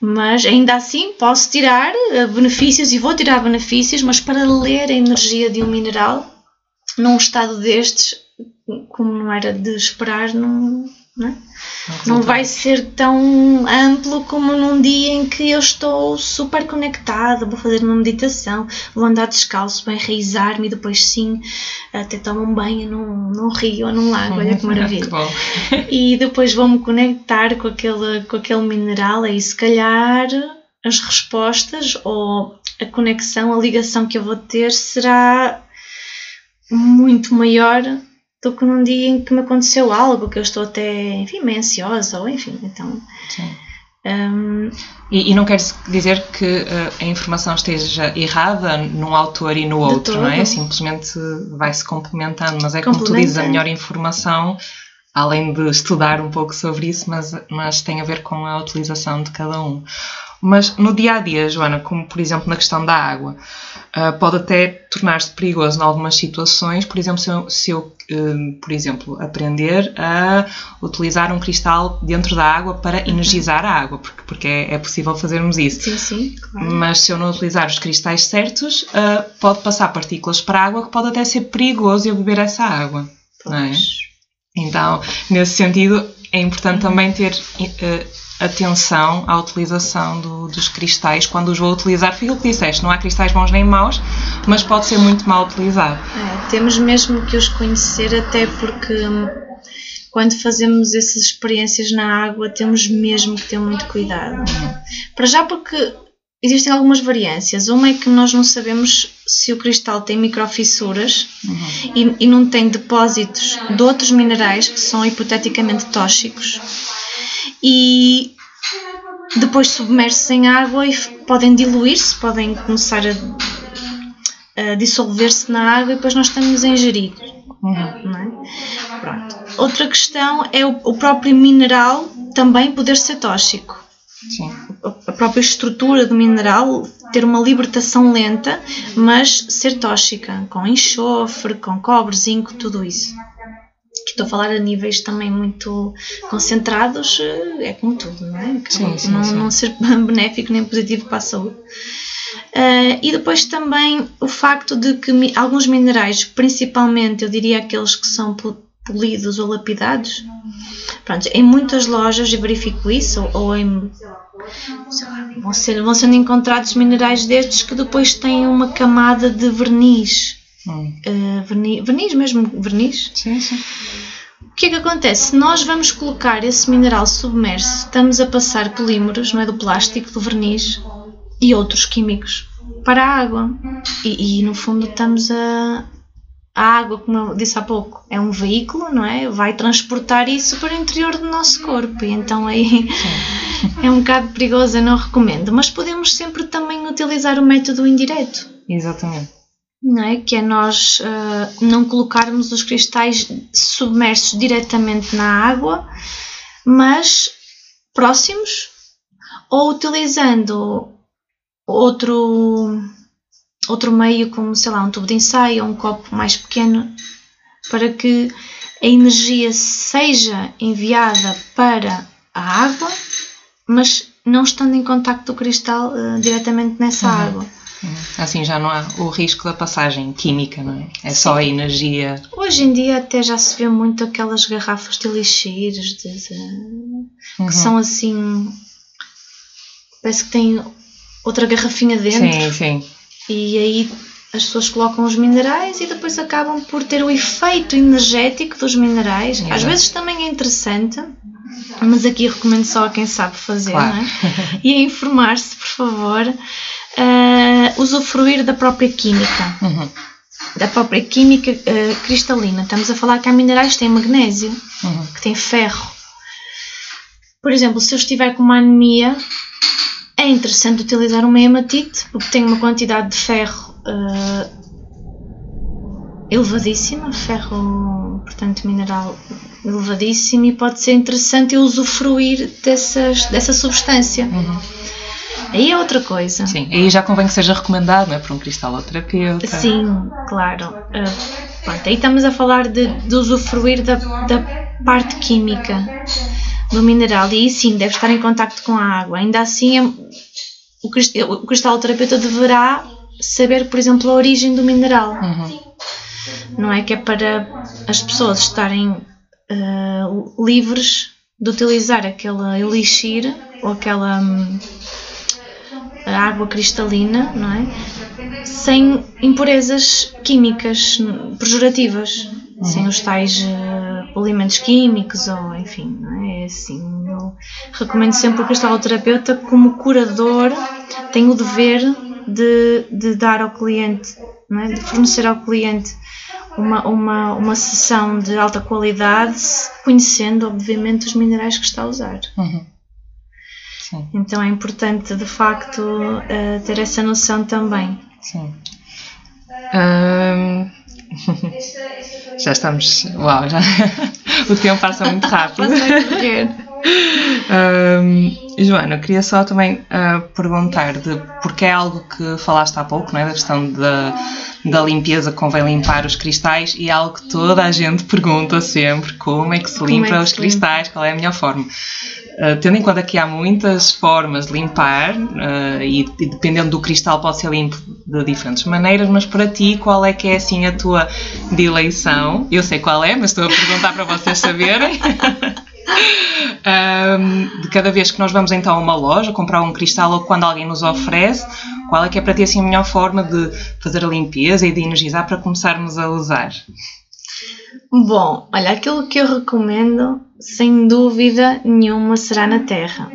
mas ainda assim posso tirar eh, benefícios e vou tirar benefícios, mas para ler a energia de um mineral num estado destes, como não era de esperar, não, não, é? não vai ser tão amplo como num dia em que eu estou super conectada, vou fazer uma meditação, vou andar descalço, vou enraizar-me e depois sim até tomo um banho num, num rio ou num lago, olha que maravilha. e depois vou-me conectar com aquele, com aquele mineral e se calhar as respostas ou a conexão, a ligação que eu vou ter será muito maior do que num dia em que me aconteceu algo que eu estou até, enfim, meio ansiosa, ou enfim, então. Sim. Um, e, e, não quer dizer que uh, a informação esteja errada num autor e no outro, todo. não é? Simplesmente vai-se complementando, mas é como tu dizes, a melhor informação, além de estudar um pouco sobre isso, mas, mas tem a ver com a utilização de cada um. Mas no dia a dia, Joana, como por exemplo na questão da água, uh, pode até tornar-se perigoso em algumas situações. Por exemplo, se eu, se eu uh, por exemplo, aprender a utilizar um cristal dentro da água para uhum. energizar a água, porque, porque é, é, possível fazermos isso. Sim, sim, claro. Mas se eu não utilizar os cristais certos, uh, pode passar partículas para a água que pode até ser perigoso eu beber essa água. Pois. Não é? Então, nesse sentido, é importante uhum. também ter atenção à utilização do, dos cristais quando os vou utilizar. Foi o que disseste, não há cristais bons nem maus, mas pode ser muito mal utilizado. É, temos mesmo que os conhecer, até porque hum, quando fazemos essas experiências na água temos mesmo que ter muito cuidado. Para já porque existem algumas variâncias. Uma é que nós não sabemos se o cristal tem microfissuras uhum. e, e não tem depósitos de outros minerais que são hipoteticamente tóxicos e depois submersos em água e podem diluir-se, podem começar a, a dissolver-se na água e depois nós estamos a ingerir. Uhum. É? Pronto. Outra questão é o, o, próprio mineral também poder ser tóxico. Sim. A própria estrutura do mineral ter uma libertação lenta, mas ser tóxica, com enxofre, com cobre, zinco, tudo isso estou a falar a níveis também muito concentrados, eh, é como tudo, não é? Sim, sim, não, sim. não ser benéfico nem positivo para a saúde. Uh, e depois também o facto de que mi alguns minerais, principalmente eu diria aqueles que são polidos ou lapidados, pronto, em muitas lojas eu verifico isso, ou, ou em vão, ser, vão sendo encontrados minerais destes que depois têm uma camada de verniz. Hum. Uh, verniz, verniz mesmo, verniz? Sim, sim. O que é que acontece? Se nós vamos colocar esse mineral submerso, estamos a passar polímeros, não é, do plástico, do verniz e outros químicos para a água. E, e no fundo estamos a, a água, como eu disse há pouco, é um veículo, não é? Vai transportar isso para o interior do nosso corpo e então aí é um bocado perigoso, eu não recomendo. Mas podemos sempre também utilizar o método indireto. Exatamente. Não é? Que é nós uh, não colocarmos os cristais submersos diretamente na água, mas próximos ou utilizando outro outro meio como, sei lá, um tubo de ensaio ou um copo mais pequeno para que a energia seja enviada para a água, mas não estando em contacto do cristal uh, diretamente nessa uhum. água. Uhum. Assim já não há o risco da passagem química, não é? É Sim. só a energia. Hoje em dia até já se vê muito aquelas garrafas de elixires de, de, uhum. que são assim. Parece que tem outra garrafinha dentro. Sim, sim e aí as pessoas colocam os minerais e depois acabam por ter o efeito energético dos minerais. Às vezes também é interessante, mas aqui recomendo só a quem sabe fazer, claro. não é? E a informar-se, por favor, uh, usufruir da própria química. Uhum. Da própria química uh, cristalina. Estamos a falar que há minerais que têm magnésio, uhum. que têm ferro. Por exemplo, se eu estiver com uma anemia, é interessante utilizar uma hematite porque tem uma quantidade de ferro uh, elevadíssima, ferro, portanto, mineral elevadíssimo e pode ser interessante eu usufruir dessas, dessa substância. Uhum. Aí é outra coisa. Sim, aí já convém que seja recomendado, não é? Por um cristaloterapeuta. Sim, claro. Uh, pronto, aí estamos a falar de, de usufruir da, da parte química do mineral e aí sim deve estar em contacto com a água. Ainda assim, é, o, o cristaloterapeuta deverá saber, por exemplo, a origem do mineral. Uhum. Não é que é para as pessoas estarem uh, livres de utilizar aquela elixir ou aquela um, água cristalina, não é? Sem impurezas químicas pejorativas, uhum. sem os tais uh, alimentos químicos ou enfim, não é? é assim, eu recomendo sempre o cristaloterapeuta como curador tem o dever de, de dar ao cliente, não é? de fornecer ao cliente uma, uma, uma sessão de alta qualidade, conhecendo obviamente os minerais que está a usar. Uhum. Então é importante de facto uh, ter essa noção também. Sim. Um, já estamos. Uau, já, o tempo passa muito rápido. Um, Joana, queria só também uh, perguntar de porque é algo que falaste há pouco, não é? Da questão da, da limpeza, convém limpar os cristais e é algo que toda a gente pergunta sempre: como é que se limpa é que os cristais, limpa? qual é a melhor forma? Uh, tendo em conta que há muitas formas de limpar uh, e, e, dependendo do cristal pode ser limpo de diferentes maneiras, mas para ti qual é que é assim a tua dileição? Eu sei qual é, mas estou a perguntar para vocês saberem. um, de cada vez que nós vamos então a uma loja comprar um cristal ou quando alguém nos oferece, qual é que é para ti assim a melhor forma de fazer a limpeza e de energizar para começarmos a usar? Bom, olha, aquilo que eu recomendo, sem dúvida nenhuma, será na terra.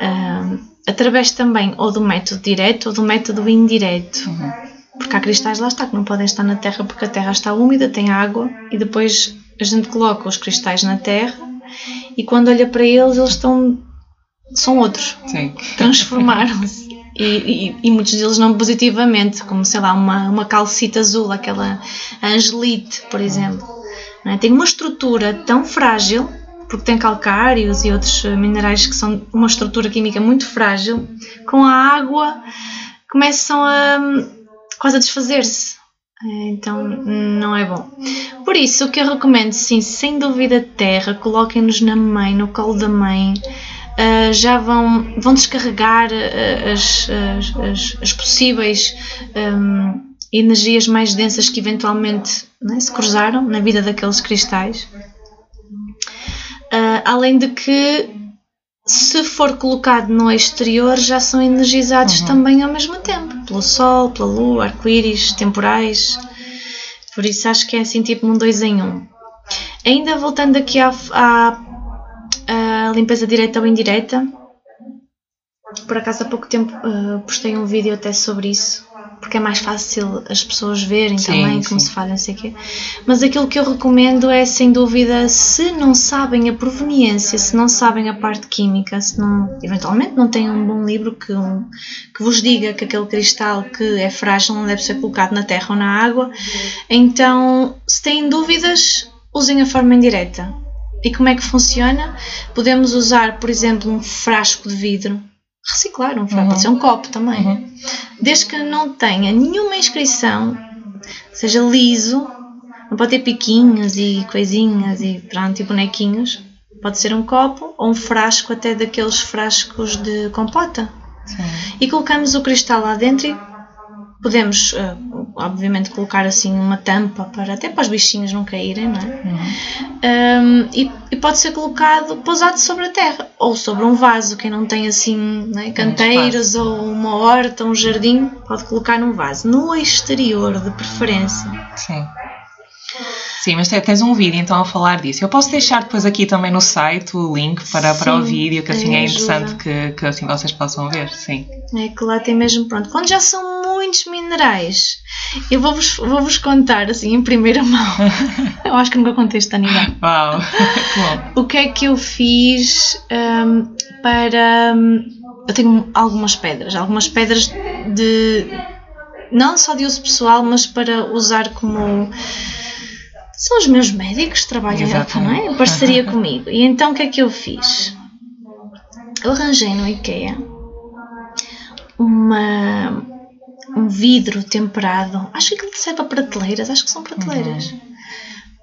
Uh, através também ou do método direto ou do método indireto. Uhum. Porque há cristais lá está que não podem estar na terra porque a terra está úmida, tem água e depois a gente coloca os cristais na terra e quando olha para eles, eles estão. são outros. Transformaram-se. E, e, e, muitos deles não positivamente, como sei lá, uma, uma calcita azul, aquela angelite, por exemplo. É? Tem uma estrutura tão frágil, porque tem calcários e outros minerais que são uma estrutura química muito frágil, com a água começam a quase a desfazer-se. É, então não é bom. Por isso, o que eu recomendo, sim, sem dúvida, terra, coloquem-nos na mãe, no colo da mãe, uh, já vão, vão descarregar uh, as, as, as, possíveis um, energias mais densas que eventualmente né, se cruzaram na vida daqueles cristais. Uh, além de que, se for colocado no exterior, já são energizados uhum. também ao mesmo tempo pelo Sol, pela Lua, arco-íris, temporais. Por isso acho que é assim tipo um dois em um. Ainda voltando aqui à, à, à limpeza direta ou indireta, por acaso há pouco tempo uh, postei um vídeo até sobre isso porque é mais fácil as pessoas verem sim, também como sim. se faz, não sei o quê. Mas aquilo que eu recomendo é, sem dúvida, se não sabem a proveniência, se não sabem a parte química, se não, eventualmente não têm um bom livro que, um, que vos diga que aquele cristal que é frágil não deve ser colocado na terra ou na água, então, se têm dúvidas, usem a forma indireta. E como é que funciona? Podemos usar, por exemplo, um frasco de vidro reciclar um frasco, uhum. pode ser um copo também. Uhum. Desde que não tenha nenhuma inscrição, seja liso, não pode ter piquinhos e coisinhas e pronto, e bonequinhos. Pode ser um copo ou um frasco, até daqueles frascos de compota. Sim. E colocamos o cristal lá dentro e Podemos, uh, obviamente, colocar assim uma tampa para até para os bichinhos não caírem, não é? Uhum. Um, e, e, pode ser colocado, pousado sobre a terra ou sobre um vaso. Quem não tem assim é? canteiros ou uma horta, um jardim, pode colocar num vaso. No exterior, de preferência. Sim. Sim, mas tens um vídeo então a falar disso. Eu posso deixar depois aqui também no site o link para, sim, para o vídeo, que assim é interessante que, que assim vocês possam ver, sim. É que lá tem mesmo, pronto, quando já são muitos minerais, eu vou-vos vou -vos contar assim em primeira mão. eu acho que nunca contei isto a ninguém. Uau, O que é que eu fiz um, para... Um, eu tenho algumas pedras, algumas pedras de... Não só de uso pessoal, mas para usar como são os meus médicos que trabalham não é? Em parceria comigo. E então o que é que eu fiz? Eu arranjei no IKEA um vidro temperado. Acho que aquilo serve para prateleiras, acho que são prateleiras. Uhum.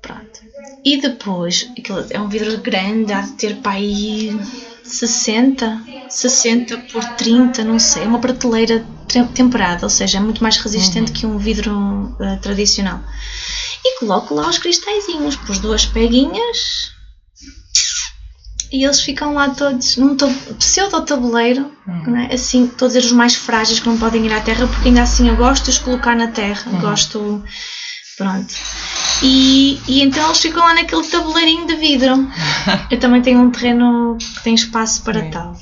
Pronto. E depois, aquilo é um vidro grande, há de ter para aí 60, 60 por 30, não sei. É uma prateleira temperada, ou seja, é muito mais resistente uhum. que um vidro uh, tradicional e coloco lá os cristalzinhos, pus duas peguinhas e eles ficam lá todos num pseudo-tabuleiro, hum. é? assim, todos os mais frágeis que não podem ir à terra, porque ainda assim eu gosto de os colocar na terra, hum. gosto. Pronto. E, e então eles ficam lá naquele tabuleirinho de vidro. eu também tenho um terreno que tem espaço para Sim. tal.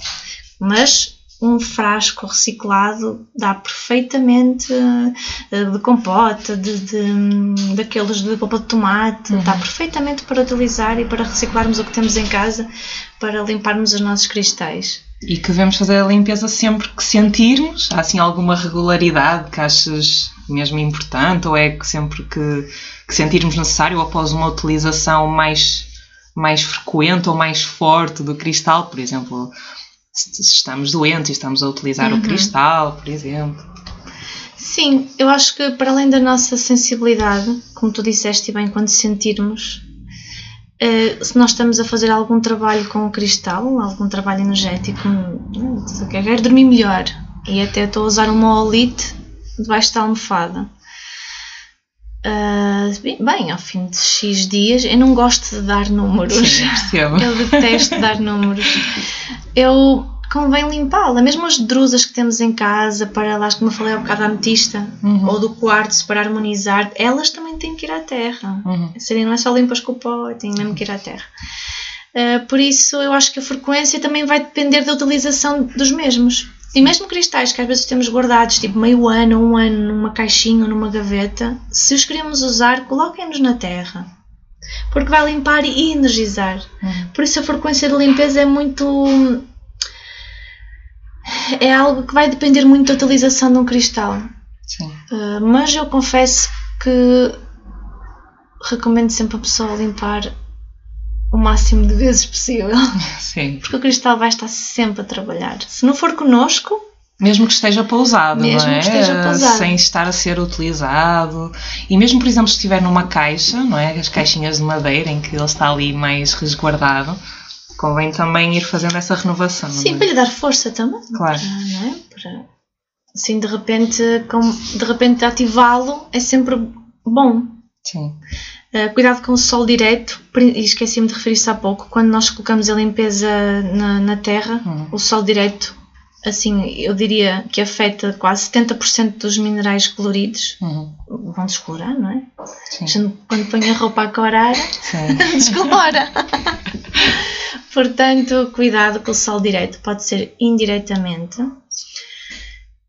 Mas um frasco reciclado dá perfeitamente uh, de compota, de, de, daqueles de polpa de tomate, uhum. dá perfeitamente para utilizar e para reciclarmos o que temos em casa para limparmos os nossos cristais. E que devemos fazer a limpeza sempre que sentirmos? Há assim alguma regularidade que achas mesmo importante ou é que sempre que, que sentirmos necessário após uma utilização mais, mais frequente ou mais forte do cristal, por exemplo, se estamos doentes e estamos a utilizar uhum. o cristal, por exemplo. Sim, eu acho que para além da nossa sensibilidade, como tu disseste bem, quando sentirmos, uh, se nós estamos a fazer algum trabalho com o cristal, algum trabalho energético, se quer dormir melhor, e até estou a usar uma olite debaixo da almofada. Uh, bem, ao fim de X dias, eu não gosto de dar números. Sim, eu detesto dar números. Eu convém limpá-la, mesmo as drusas que temos em casa, para lá, como eu falei há bocado, da ametista uhum. ou do quartzo para harmonizar, elas também têm que ir à terra. Uhum. Seria, não é só limpas com o pó, têm mesmo que ir à terra. Uh, por isso, eu acho que a frequência também vai depender da utilização dos mesmos. E mesmo cristais que às vezes temos guardados, tipo meio ano, um ano, numa caixinha ou numa gaveta, se os queremos usar, coloquem-nos na terra. Porque vai limpar e energizar. Uhum. Por isso a frequência de limpeza é muito. É algo que vai depender muito da utilização de um cristal. Sim. Uh, mas eu confesso que recomendo sempre a pessoa limpar o máximo de vezes possível. Sim. Porque o cristal vai estar sempre a trabalhar. Se não for connosco. Mesmo que esteja pousado, mesmo não é? Esteja pousado. Sem estar a ser utilizado. E mesmo, por exemplo, se estiver numa caixa, não é? As caixinhas de madeira em que ele está ali mais resguardado, convém também ir fazendo essa renovação. Sim, é? para lhe dar força também. Claro. Para, não é? Para, assim, de repente, com, de repente ativá-lo é sempre bom. Sim. Uh, cuidado com o sol direto, e esqueci-me de referir isso há pouco, quando nós colocamos a limpeza na, na terra, Uhum. o sol direto, assim, eu diria que afeta quase 70% dos minerais coloridos, Uhum. vão descolorar, não é? Sim. Gente, quando põe a roupa a corar, descolora. Portanto, cuidado com o sol direto, pode ser indiretamente.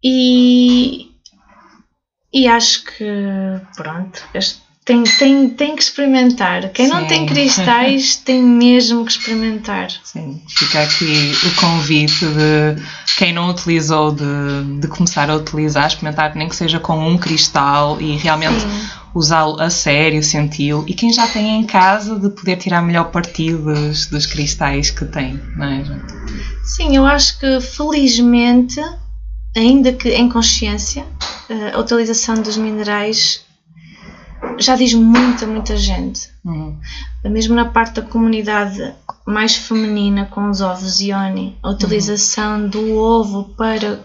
E, e acho que, pronto, este- tem, tem, tem que experimentar. Quem não Sim. tem cristais tem mesmo que experimentar. Sim, fica aqui o convite de quem não utilizou de, de começar a utilizar, experimentar nem que seja com um cristal e realmente usá-lo a sério, senti-lo. E quem já tem em casa de poder tirar melhor partido dos, dos cristais que tem, não é? Sim, eu acho que felizmente, ainda que em consciência, eh, a utilização dos minerais já diz muita, muita gente. Uhum. Mesmo na parte da comunidade mais feminina, com os ovos Ioni, a utilização do ovo para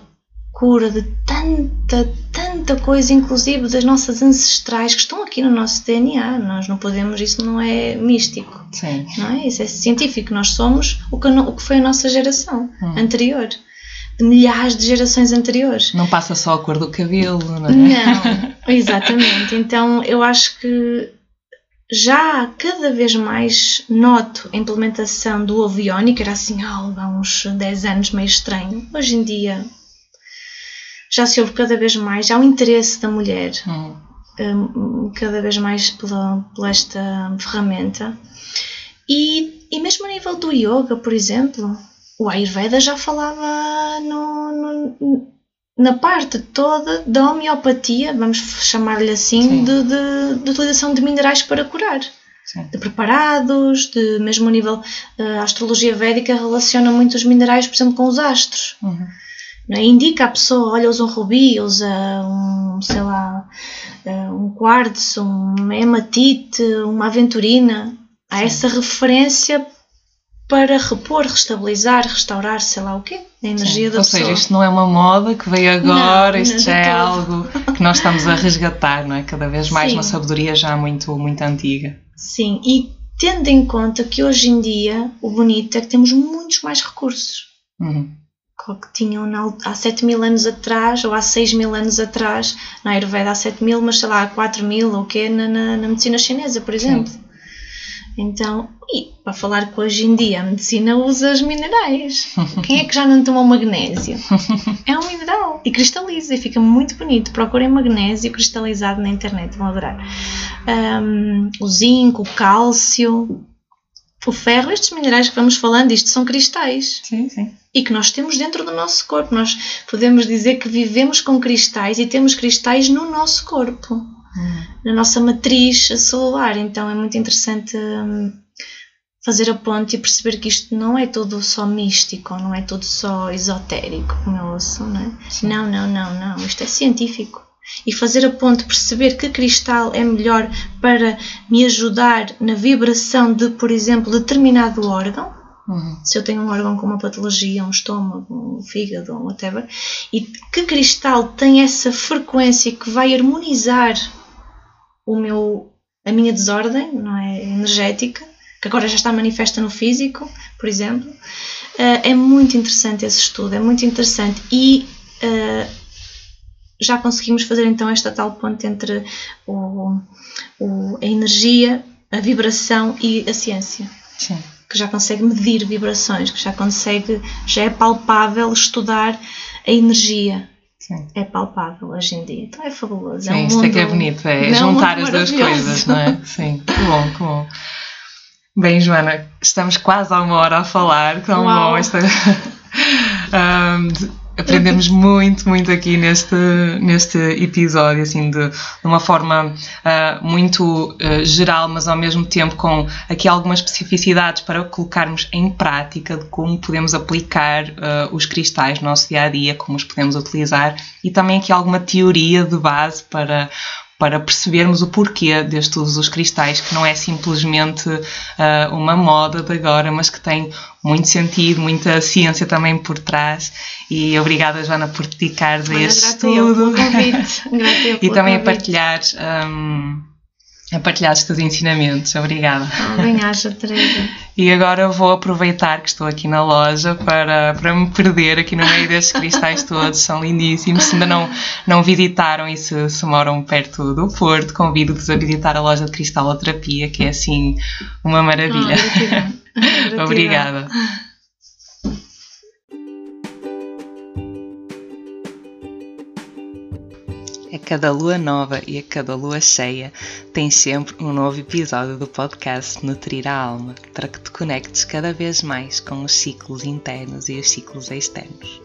cura de tanta, tanta coisa, inclusive das nossas ancestrais que estão aqui no nosso DNA. Nós não podemos, isso não é místico, Sim. não é? Isso é científico. Nós somos o que, o que foi a nossa geração Hum. anterior, milhares de gerações anteriores. Não passa só a cor do cabelo, não é? Não, exatamente. Então eu acho que já cada vez mais noto a implementação do ovo iónico, era assim algo há uns 10 anos meio estranho. Hoje em dia já se ouve cada vez mais, há um interesse da mulher Uhum. hum, cada vez mais pela, pela esta ferramenta. E, e mesmo a nível do yoga, por exemplo, o Ayurveda já falava no- no- na parte toda da homeopatia, vamos chamar-lhe assim, Sim. de, de- de utilização de minerais para curar. Sim. De preparados, de mesmo a nível. eh, A astrologia védica relaciona muito os minerais, por exemplo, com os astros Uhum. é? indica a pessoa, olha, usa um rubi, usa um, sei lá, eh, um quartzo, uma hematite, uma aventurina. Há Sim. essa referência para repor, restabilizar, restaurar, sei lá o quê, a energia Sim. da Ou pessoa. seja, isto não é uma moda que veio agora, Não, isto já é todo. algo que nós estamos a resgatar, não é? Cada vez mais Sim. uma sabedoria já muito, muito antiga. Sim, e tendo em conta que hoje em dia o bonito é que temos muitos mais recursos. Uhum. que tinham na há 7 mil anos atrás ou há 6 mil anos atrás, na Ayurveda há 7 mil, mas sei lá, há 4 mil ou o quê, na, na, na medicina chinesa, por exemplo. Então, e para falar que hoje em dia a medicina usa os minerais. Quem é que já não tomou magnésio? É um mineral e cristaliza e fica muito bonito. Procurem magnésio cristalizado na internet, vão adorar. Ahm, o zinco, o cálcio, o ferro, estes minerais que vamos falando, isto são cristais Sim, sim. e que nós temos dentro do nosso corpo. Nós podemos dizer que vivemos com cristais e temos cristais no nosso corpo. Na nossa matriz celular. Então é muito interessante hum, fazer a ponte e perceber que isto não é tudo só místico, não é tudo só esotérico, como eu ouço, não é? Sim. Não, não, não, não. Isto é científico. E fazer a ponte, perceber que cristal é melhor para me ajudar na vibração de, por exemplo, determinado órgão, Uhum. se eu tenho um órgão com uma patologia, um estômago, um fígado, um whatever, e que cristal tem essa frequência que vai harmonizar o meu, a minha desordem, não é, energética, que agora já está manifesta no físico, por exemplo, eh, é muito interessante esse estudo, é muito interessante e eh, já conseguimos fazer então esta tal ponte entre o, o- a energia, a vibração e a ciência Sim. que já consegue medir vibrações, que já consegue, já é palpável estudar a energia. Sim. É palpável hoje em dia. Então é fabuloso. é Sim, um isto mundo, é que é bonito, é um juntar as duas coisas, não é? Sim, que bom, que bom. Bem, Joana, estamos quase há uma hora a falar, tão Uau. bom esta. Ahm, aprendemos muito, muito aqui neste, neste episódio, assim, de, de uma forma ah, muito ah, geral, mas ao mesmo tempo com aqui algumas especificidades para colocarmos em prática de como podemos aplicar ah, os cristais no nosso dia a dia, como os podemos utilizar e também aqui alguma teoria de base para para percebermos o porquê destes usos dos cristais, que não é simplesmente uh, uma moda de agora, mas que tem muito sentido, muita ciência também por trás. E obrigada, Joana, por dedicares a este estudo. e também a partilhar. Um, a partilhar os teus ensinamentos. Obrigada. bem haja, Teresa. E agora vou aproveitar que estou aqui na loja para, para me perder aqui no meio destes cristais todos, são lindíssimos. Se ainda não, não visitaram e se, se moram perto do Porto, convido-vos a visitar a loja de cristaloterapia, que é assim uma maravilha. Oh, Obrigada. Cada lua nova e a cada lua cheia tem sempre um novo episódio do podcast Nutrir a Alma, para que te conectes cada vez mais com os ciclos internos e os ciclos externos.